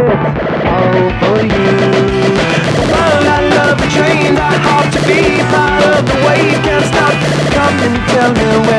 all for you. Well, I love a train that ought to be part of the way. Can't stop. Come and tell me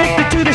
addicted to the